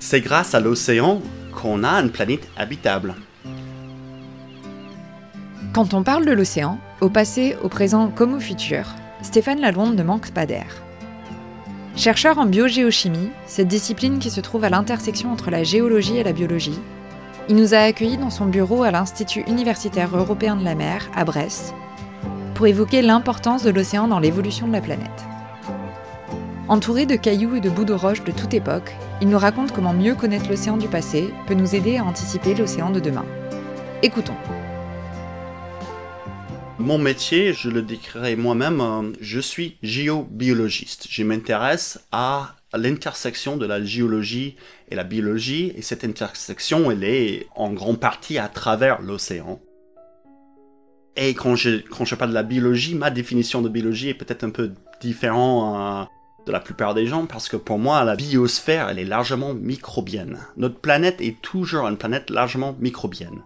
C'est grâce à l'océan qu'on a une planète habitable. Quand on parle de l'océan, au passé, au présent comme au futur, Stéphane Lalonde ne manque pas d'air. Chercheur en biogéochimie, cette discipline qui se trouve à l'intersection entre la géologie et la biologie, il nous a accueillis dans son bureau à l'Institut universitaire européen de la mer, à Brest, pour évoquer l'importance de l'océan dans l'évolution de la planète. Entouré de cailloux et de bouts de roches de toute époque, il nous raconte comment mieux connaître l'océan du passé peut nous aider à anticiper l'océan de demain. Écoutons. Mon métier, je le décrirai moi-même, euh, je suis géobiologiste. Je m'intéresse à l'intersection de la géologie et la biologie, et cette intersection, elle est en grande partie à travers l'océan. Et quand je, quand je parle de la biologie, ma définition de biologie est peut-être un peu différente euh, de la plupart des gens, parce que pour moi, la biosphère, elle est largement microbienne. Notre planète est toujours une planète largement microbienne.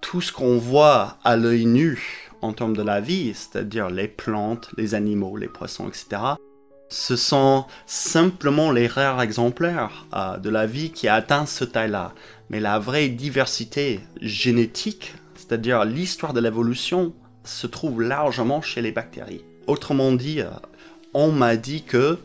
Tout ce qu'on voit à l'œil nu en termes de la vie, c'est-à-dire les plantes, les animaux, les poissons, etc., ce sont simplement les rares exemplaires euh, de la vie qui a atteint ce taille-là. Mais la vraie diversité génétique, c'est-à-dire l'histoire de l'évolution, se trouve largement chez les bactéries. Autrement dit, euh, on m'a dit que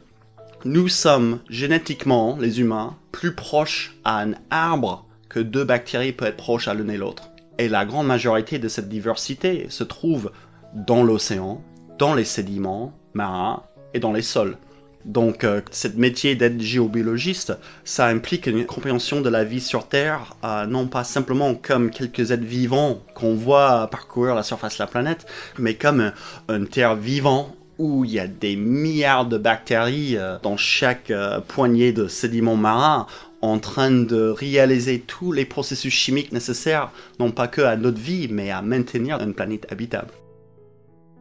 nous sommes génétiquement, les humains, plus proches à un arbre que deux bactéries peuvent être proches à l'une et l'autre. Et la grande majorité de cette diversité se trouve dans l'océan, dans les sédiments marins et dans les sols. Donc, euh, ce métier d'être géobiologiste, ça implique une compréhension de la vie sur Terre, euh, non pas simplement comme quelques êtres vivants qu'on voit parcourir la surface de la planète, mais comme une Terre vivante où il y a des milliards de bactéries euh, dans chaque poignée de sédiments marins en train de réaliser tous les processus chimiques nécessaires, non pas que à notre vie, mais à maintenir une planète habitable.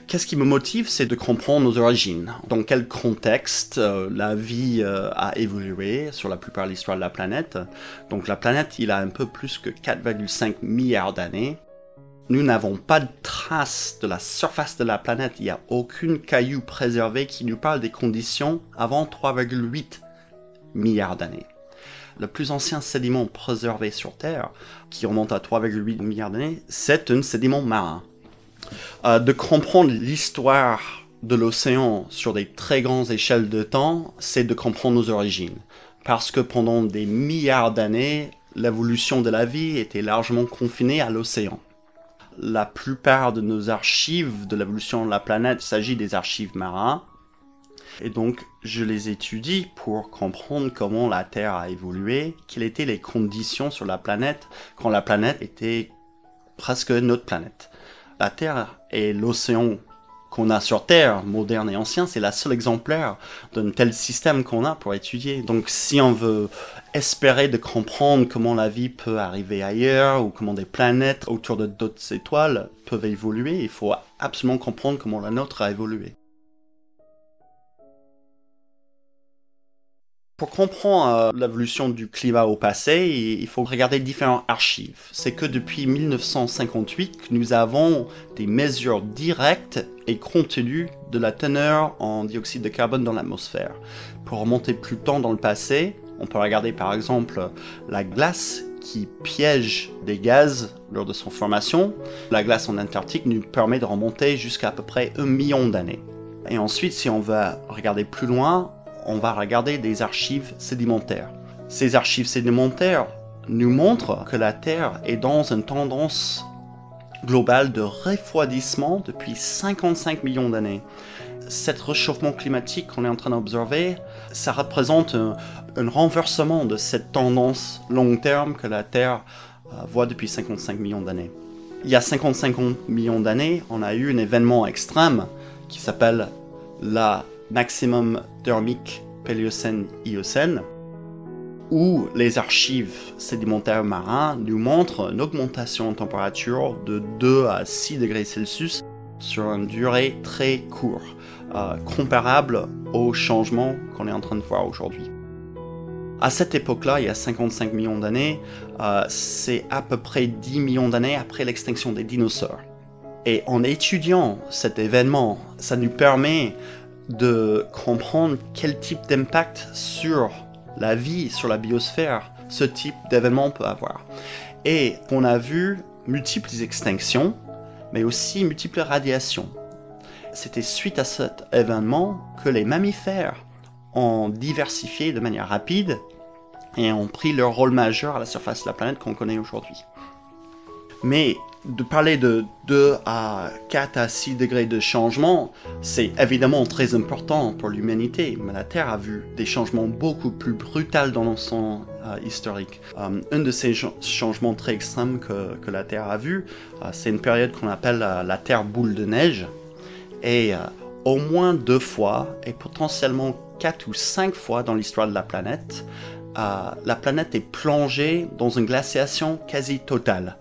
Qu'est-ce qui me motive, c'est de comprendre nos origines. Dans quel contexte euh, la vie euh, a évolué sur la plupart de l'histoire de la planète. Donc la planète, il a un peu plus que 4,5 milliards d'années. Nous n'avons pas de traces de la surface de la planète. Il n'y a aucune caillou préservé qui nous parle des conditions avant 3,8 milliards d'années. Le plus ancien sédiment préservé sur Terre, qui remonte à 3,8 milliards d'années, c'est un sédiment marin. Euh, de comprendre l'histoire de l'océan sur des très grandes échelles de temps, c'est de comprendre nos origines. Parce que pendant des milliards d'années, l'évolution de la vie était largement confinée à l'océan. La plupart de nos archives de l'évolution de la planète s'agit des archives marins. Et donc, je les étudie pour comprendre comment la Terre a évolué, quelles étaient les conditions sur la planète quand la planète était presque notre planète la Terre et l'océan qu'on a sur Terre, moderne et ancien, c'est la seule exemplaire d'un tel système qu'on a pour étudier. Donc si on veut espérer de comprendre comment la vie peut arriver ailleurs ou comment des planètes autour de d'autres étoiles peuvent évoluer, il faut absolument comprendre comment la nôtre a évolué. Pour comprendre euh, l'évolution du climat au passé, il faut regarder différents archives. C'est que depuis 1958 que nous avons des mesures directes et contenues de la teneur en dioxyde de carbone dans l'atmosphère. Pour remonter plus tôt dans le passé, on peut regarder par exemple la glace qui piège des gaz lors de son formation. La glace en Antarctique nous permet de remonter jusqu'à à peu près un million d'années. Et ensuite, si on va regarder plus loin, on va regarder des archives sédimentaires. Ces archives sédimentaires nous montrent que la Terre est dans une tendance globale de refroidissement depuis 55 millions d'années. Cet réchauffement climatique qu'on est en train d'observer, ça représente un, renversement de cette tendance long terme que la Terre euh, voit depuis 55 millions d'années. Il y a 55 millions d'années, on a eu un événement extrême qui s'appelle la maximum thermique Péliocène-Iocène, où les archives sédimentaires marins nous montrent une augmentation en température de 2 à 6 degrés Celsius sur une durée très courte, euh, comparable au changement qu'on est en train de voir aujourd'hui. À cette époque-là, il y a 55 millions d'années, euh, c'est à peu près 10 millions d'années après l'extinction des dinosaures. Et en étudiant cet événement, ça nous permet de comprendre quel type d'impact sur la vie sur la biosphère ce type d'événement peut avoir. Et on a vu multiples extinctions, mais aussi multiples radiations. C'était suite à cet événement que les mammifères ont diversifié de manière rapide et ont pris leur rôle majeur à la surface de la planète qu'on connaît aujourd'hui. Mais de parler de 2 à 4 à 6 degrés de changement, c'est évidemment très important pour l'humanité, mais la Terre a vu des changements beaucoup plus brutaux dans son euh, historique. Euh, un de ces changements très extrêmes que, que la Terre a vu, euh, c'est une période qu'on appelle la Terre boule de neige. Et au moins deux fois, et potentiellement quatre ou cinq fois dans l'histoire de la planète, la planète est plongée dans une glaciation quasi totale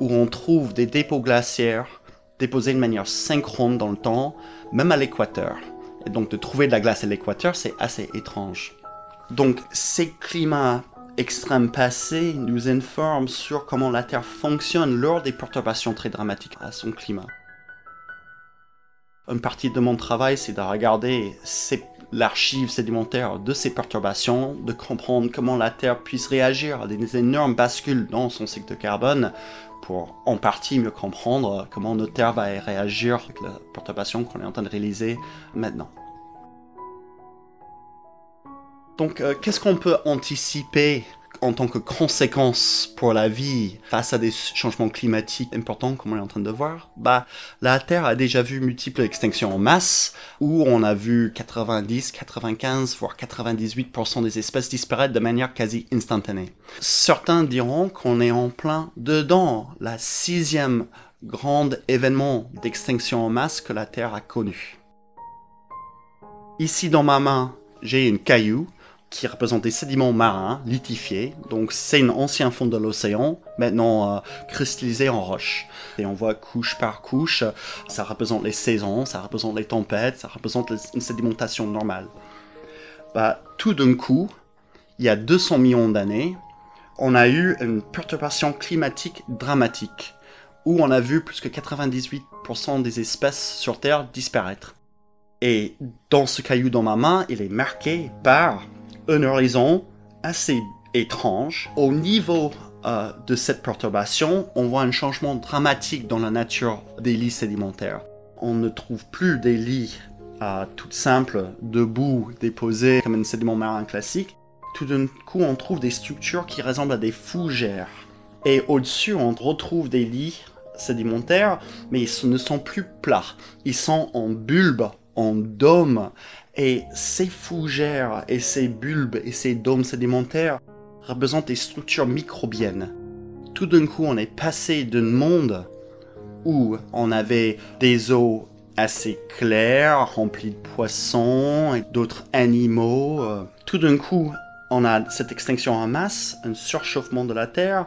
où on trouve des dépôts glaciaires déposés de manière synchrone dans le temps, même à l'équateur. Et donc de trouver de la glace à l'équateur, c'est assez étrange. Donc ces climats extrêmes passés nous informent sur comment la Terre fonctionne lors des perturbations très dramatiques à son climat. Une partie de mon travail, c'est de regarder l'archive sédimentaire de ces perturbations, de comprendre comment la Terre puisse réagir à des énormes bascules dans son cycle de carbone pour en partie mieux comprendre comment notre Terre va réagir avec la perturbation qu'on est en train de réaliser maintenant. Donc, euh, qu'est-ce qu'on peut anticiper en tant que conséquence pour la vie face à des changements climatiques importants comme on est en train de voir, bah, la Terre a déjà vu multiples extinctions en masse, où on a vu 90, 95, voire 98% des espèces disparaître de manière quasi instantanée. Certains diront qu'on est en plein dedans, la sixième grande événement d'extinction en masse que la Terre a connu. Ici dans ma main, j'ai une caillou qui représente des sédiments marins lithifiés. Donc c'est un ancien fond de l'océan, maintenant euh, cristallisé en roche. Et on voit couche par couche, ça représente les saisons, ça représente les tempêtes, ça représente une sédimentation normale. Bah, tout d'un coup, il y a 200 millions d'années, on a eu une perturbation climatique dramatique, où on a vu plus que 98% des espèces sur Terre disparaître. Et dans ce caillou dans ma main, il est marqué par un horizon assez étrange. Au niveau euh, de cette perturbation, on voit un changement dramatique dans la nature des lits sédimentaires. On ne trouve plus des lits euh, tout simples, debout, déposés comme un sédiment marin classique. Tout d'un coup, on trouve des structures qui ressemblent à des fougères. Et au-dessus, on retrouve des lits sédimentaires, mais ils ne sont plus plats. Ils sont en bulbe, en dôme, et ces fougères et ces bulbes et ces dômes sédimentaires représentent des structures microbiennes. Tout d'un coup, on est passé d'un monde où on avait des eaux assez claires, remplies de poissons et d'autres animaux. Tout d'un coup, on a cette extinction en masse, un surchauffement de la Terre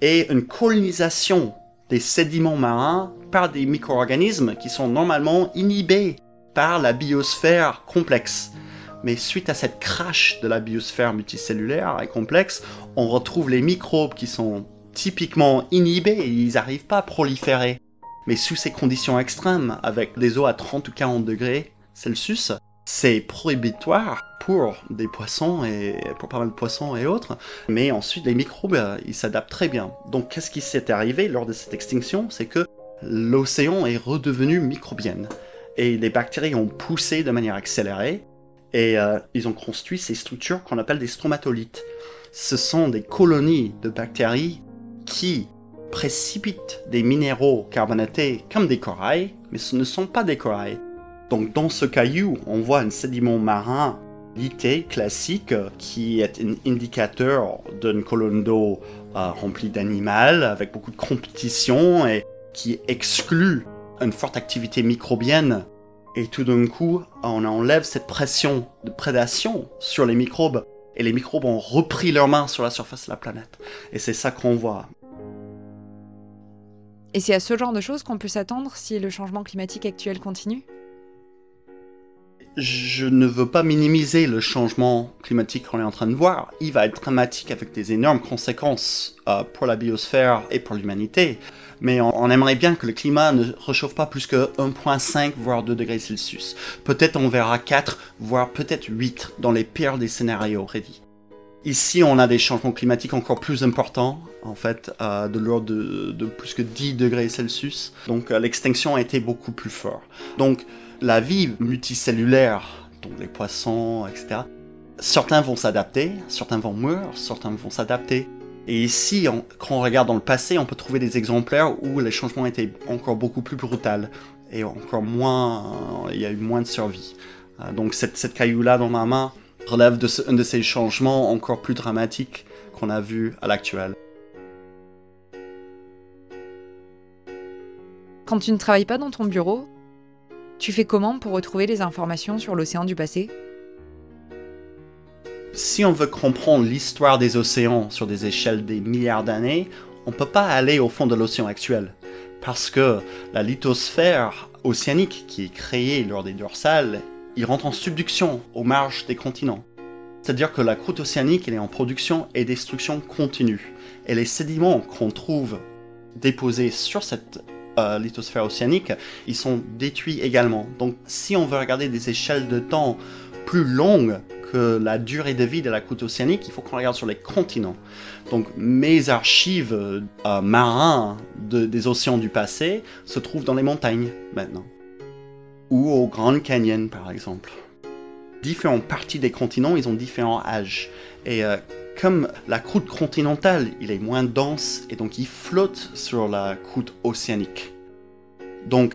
et une colonisation des sédiments marins par des micro-organismes qui sont normalement inhibés par la biosphère complexe. Mais suite à cette crash de la biosphère multicellulaire et complexe, on retrouve les microbes qui sont typiquement inhibés et ils n'arrivent pas à proliférer. Mais sous ces conditions extrêmes, avec des eaux à 30 ou 40 degrés Celsius, c'est prohibitoire pour des poissons et pour pas mal de poissons et autres. Mais ensuite, les microbes, euh, ils s'adaptent très bien. Donc, qu'est-ce qui s'est arrivé lors de cette extinction? C'est que l'océan est redevenu microbienne et les bactéries ont poussé de manière accélérée et euh, ils ont construit ces structures qu'on appelle des stromatolites. Ce sont des colonies de bactéries qui précipitent des minéraux carbonatés comme des corails, mais ce ne sont pas des corails. Donc dans ce caillou, on voit un sédiment marin lité classique qui est un indicateur d'une colonne d'eau euh, remplie d'animaux avec beaucoup de compétition et qui exclut une forte activité microbienne et tout d'un coup, on enlève cette pression de prédation sur les microbes et les microbes ont repris leur main sur la surface de la planète. Et c'est ça qu'on voit. Et c'est à ce genre de choses qu'on peut s'attendre si le changement climatique actuel continue? Je ne veux pas minimiser le changement climatique qu'on est en train de voir. Il va être dramatique avec des énormes conséquences euh, pour la biosphère et pour l'humanité. Mais on, aimerait bien que le climat ne réchauffe pas plus que 1,5 voire 2 degrés Celsius. Peut-être on verra 4 voire peut-être 8 dans les pires des scénarios prédits. Ici, on a des changements climatiques encore plus importants, en fait, de l'ordre de, plus que 10 degrés Celsius. Donc, l'extinction a été beaucoup plus forte. Donc, la vie multicellulaire, donc les poissons, etc., certains vont s'adapter, certains vont mourir, certains vont s'adapter. Et ici, quand on regarde dans le passé, on peut trouver des exemplaires où les changements étaient encore beaucoup plus brutaux et encore moins, il y a eu moins de survie. Euh, donc cette, caillou-là dans ma main relève de un de ces changements encore plus dramatiques qu'on a vus à l'actuel. Quand tu ne travailles pas dans ton bureau, tu fais comment pour retrouver les informations sur l'océan du passé? Si on veut comprendre l'histoire des océans sur des échelles des milliards d'années, on ne peut pas aller au fond de l'océan actuel. Parce que la lithosphère océanique qui est créée lors des dorsales, il rentre en subduction aux marges des continents. C'est-à-dire que la croûte océanique est en production et destruction continue. Et les sédiments qu'on trouve déposés sur cette euh, lithosphère océanique, ils sont détruits également. Donc si on veut regarder des échelles de temps plus longues que la durée de vie de la croûte océanique, il faut qu'on regarde sur les continents. Donc mes archives euh, marins des océans du passé se trouvent dans les montagnes maintenant. Ou au Grand Canyon par exemple. Différentes parties des continents, ils ont différents âges. Euh, comme la croûte continentale, il est moins dense et donc il flotte sur la croûte océanique. Donc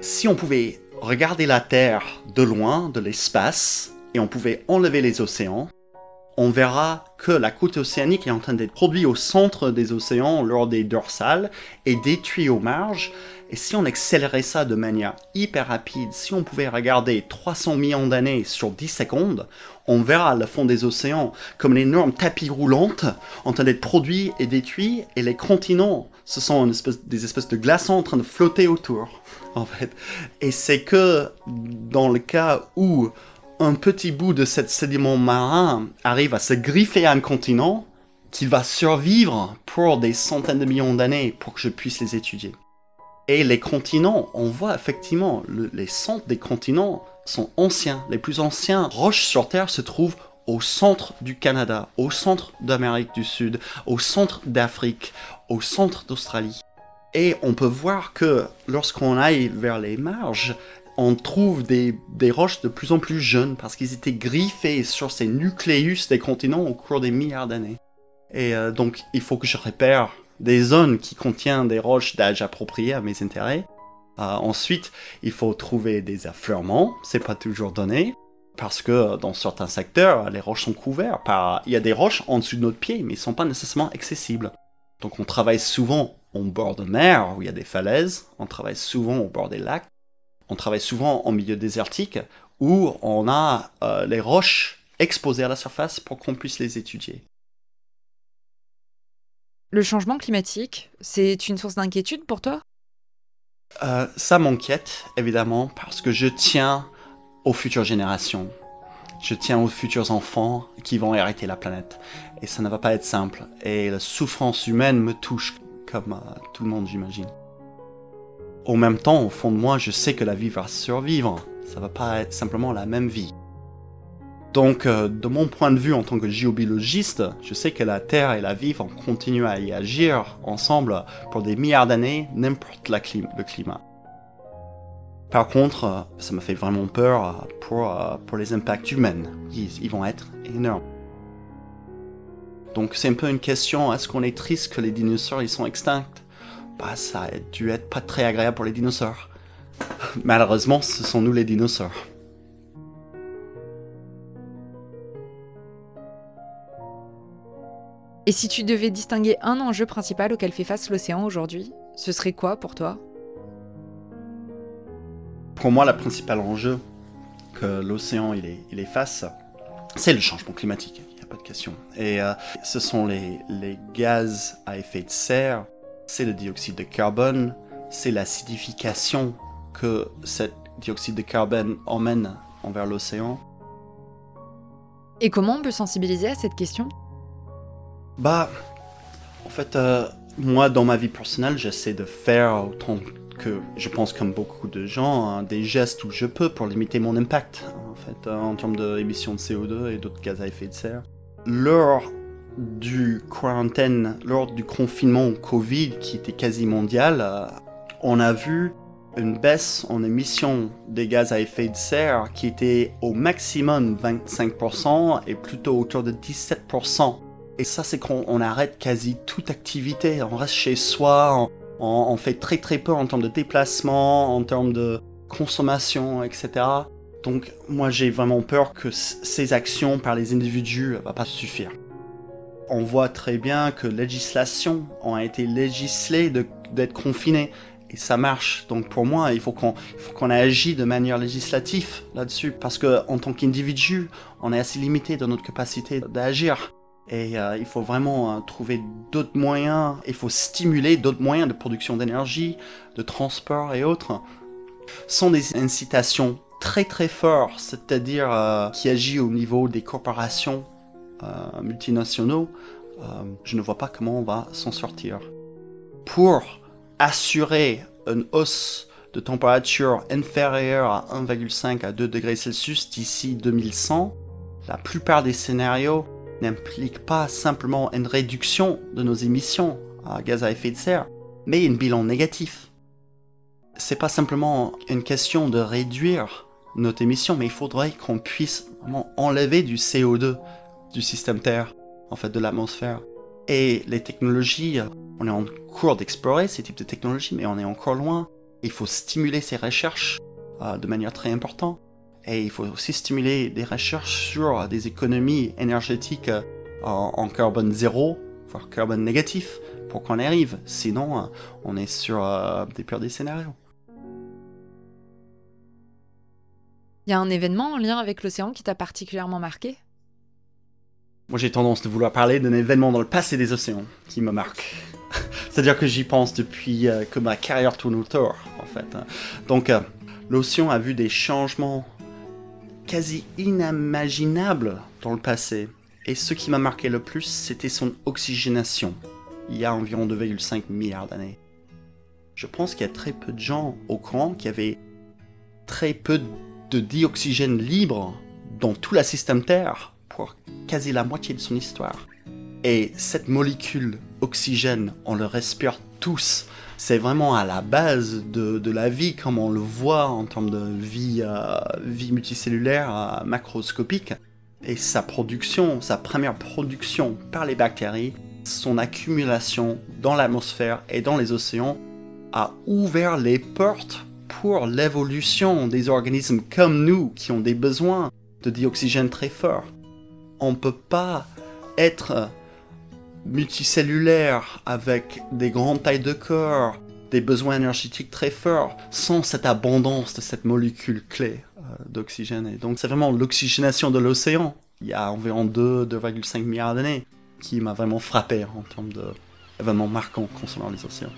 si on pouvait regarder la Terre de loin, de l'espace, et on pouvait enlever les océans, on verra que la croûte océanique est en train d'être produite au centre des océans lors des dorsales et détruite aux marges. Et si on accélérait ça de manière hyper rapide, si on pouvait regarder 300 millions d'années sur 10 secondes, on verra le fond des océans comme une énorme tapis roulante en train d'être produit et détruit, et les continents, ce sont des espèces de glaçons en train de flotter autour, en fait. Et c'est que dans le cas où un petit bout de cet sédiment marin arrive à se griffer à un continent, qu'il va survivre pour des centaines de millions d'années pour que je puisse les étudier. Et les continents, on voit effectivement, les centres des continents sont anciens. Les plus anciens roches sur Terre se trouvent au centre du Canada, au centre d'Amérique du Sud, au centre d'Afrique, au centre d'Australie. Et on peut voir que lorsqu'on aille vers les marges, on trouve des, roches de plus en plus jeunes parce qu'ils étaient griffés sur ces nucléus des continents au cours des milliards d'années. Et euh, donc, il faut que je repère des zones qui contiennent des roches d'âge approprié à mes intérêts. Euh, ensuite, il faut trouver des affleurements, c'est pas toujours donné, parce que dans certains secteurs, les roches sont couvertes par... Il y a des roches en dessous de notre pied, mais ils sont pas nécessairement accessibles. Donc on travaille souvent au bord de mer, où il y a des falaises, on travaille souvent au bord des lacs, on travaille souvent en milieu désertique où on a euh, les roches exposées à la surface pour qu'on puisse les étudier. Le changement climatique, c'est une source d'inquiétude pour toi? Euh, Ça m'inquiète, évidemment, parce que je tiens aux futures générations. Je tiens aux futurs enfants qui vont hériter la planète. Et ça ne va pas être simple. Et la souffrance humaine me touche, comme euh, tout le monde, j'imagine au même temps, au fond de moi, je sais que la vie va survivre. Ça va pas être simplement la même vie. Donc, euh, de mon point de vue en tant que géobiologiste, je sais que la Terre et la vie vont continuer à y agir ensemble pour des milliards d'années, n'importe le climat. Par contre, euh, ça me fait vraiment peur euh, pour, pour les impacts humains. ils vont être énormes. Donc c'est un peu une question, est-ce qu'on est triste que les dinosaures ils sont extincts? Bah, ça a dû être pas très agréable pour les dinosaures. Malheureusement, ce sont nous les dinosaures. Et si tu devais distinguer un enjeu principal auquel fait face l'océan aujourd'hui, ce serait quoi pour toi? Pour moi, le principal enjeu que l'océan il est, il est face, c'est le changement climatique, il n'y a pas de question. Et euh, ce sont les, les gaz à effet de serre c'est le dioxyde de carbone, c'est l'acidification que ce dioxyde de carbone emmène envers l'océan. Et comment on peut sensibiliser à cette question? Bah, en fait, euh, moi, dans ma vie personnelle, j'essaie de faire autant que je pense comme beaucoup de gens, hein, des gestes où je peux pour limiter mon impact, en fait, en termes d'émissions de CO2 et d'autres gaz à effet de serre. lors du quarantaine, lors du confinement Covid qui était quasi mondial, euh, on a vu une baisse en émissions des gaz à effet de serre qui était au maximum 25% et plutôt autour de 17%. Et ça, c'est qu'on arrête quasi toute activité. On reste chez soi, on, fait très très peu en termes de déplacement, en termes de consommation, etc. Donc moi j'ai vraiment peur que ces actions par les individus ne vont pas suffire. On voit très bien que législation ont été législées d'être confinées et ça marche. Donc pour moi, il faut qu'on agisse de manière législative là-dessus parce que en tant qu'individu, on est assez limité dans notre capacité d'agir. Et euh, il faut vraiment euh, trouver d'autres moyens, il faut stimuler d'autres moyens de production d'énergie, de transport et autres. Sont des incitations très très fortes, c'est-à-dire euh, qui agissent au niveau des corporations multinationaux. je ne vois pas comment on va s'en sortir. Pour assurer une hausse de température inférieure à 1,5 à 2 degrés Celsius d'ici 2100, la plupart des scénarios n'impliquent pas simplement une réduction de nos émissions à gaz à effet de serre, mais un bilan négatif. C'est pas simplement une question de réduire notre émission, mais il faudrait qu'on puisse vraiment enlever du CO2 du système Terre, en fait de l'atmosphère. Et les technologies, on est en cours d'explorer ces types de technologies, mais on est encore loin. Il faut stimuler ces recherches euh, de manière très importante. Et il faut aussi stimuler des recherches sur des économies énergétiques euh, en, carbone zéro, voire carbone négatif, pour qu'on y arrive. Sinon, euh, on est sur des pires des scénarios. Il y a un événement en lien avec l'océan qui t'a particulièrement marqué? Moi, j'ai tendance de vouloir parler d'un événement dans le passé des océans qui me marque. C'est-à-dire que j'y pense depuis euh, que ma carrière tourne autour, en fait. Donc, euh, l'océan a vu des changements quasi inimaginables dans le passé. Et ce qui m'a marqué le plus, c'était son oxygénation, il y a environ 2,5 milliards d'années. Je pense qu'il y a très peu de gens au courant qui avaient très peu de dioxygène libre dans tout le système Terre quasi la moitié de son histoire. Et cette molécule oxygène, on le respire tous. C'est vraiment à la base de, la vie, comme on le voit en termes de vie, euh, vie multicellulaire euh, macroscopique. Et sa production, sa première production par les bactéries, son accumulation dans l'atmosphère et dans les océans, a ouvert les portes pour l'évolution des organismes comme nous qui ont des besoins de dioxygène très forts on ne peut pas être multicellulaire avec des grandes tailles de corps, des besoins énergétiques très forts, sans cette abondance de cette molécule clé euh, d'oxygène. Et donc c'est vraiment l'oxygénation de l'océan, il y a environ 2, 2,5 milliards d'années, qui m'a vraiment frappé en termes d'événements marquants concernant les océans.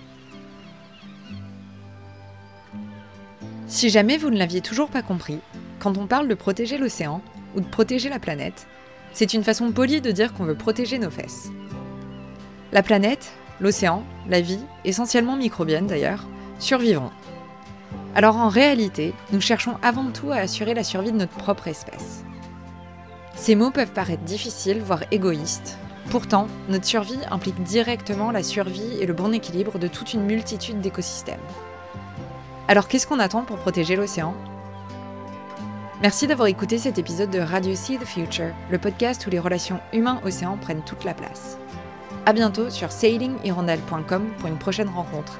Si jamais vous ne l'aviez toujours pas compris, quand on parle de protéger l'océan ou de protéger la planète, c'est une façon polie de dire qu'on veut protéger nos fesses. La planète, l'océan, la vie, essentiellement microbienne d'ailleurs, survivront. Alors en réalité, nous cherchons avant tout à assurer la survie de notre propre espèce. Ces mots peuvent paraître difficiles, voire égoïstes. Pourtant, notre survie implique directement la survie et le bon équilibre de toute une multitude d'écosystèmes. Alors qu'est-ce qu'on attend pour protéger l'océan? Merci d'avoir écouté cet épisode de Radio See the Future, le podcast où les relations humains-océans prennent toute la place. A bientôt sur sailinghirondelle.com pour une prochaine rencontre.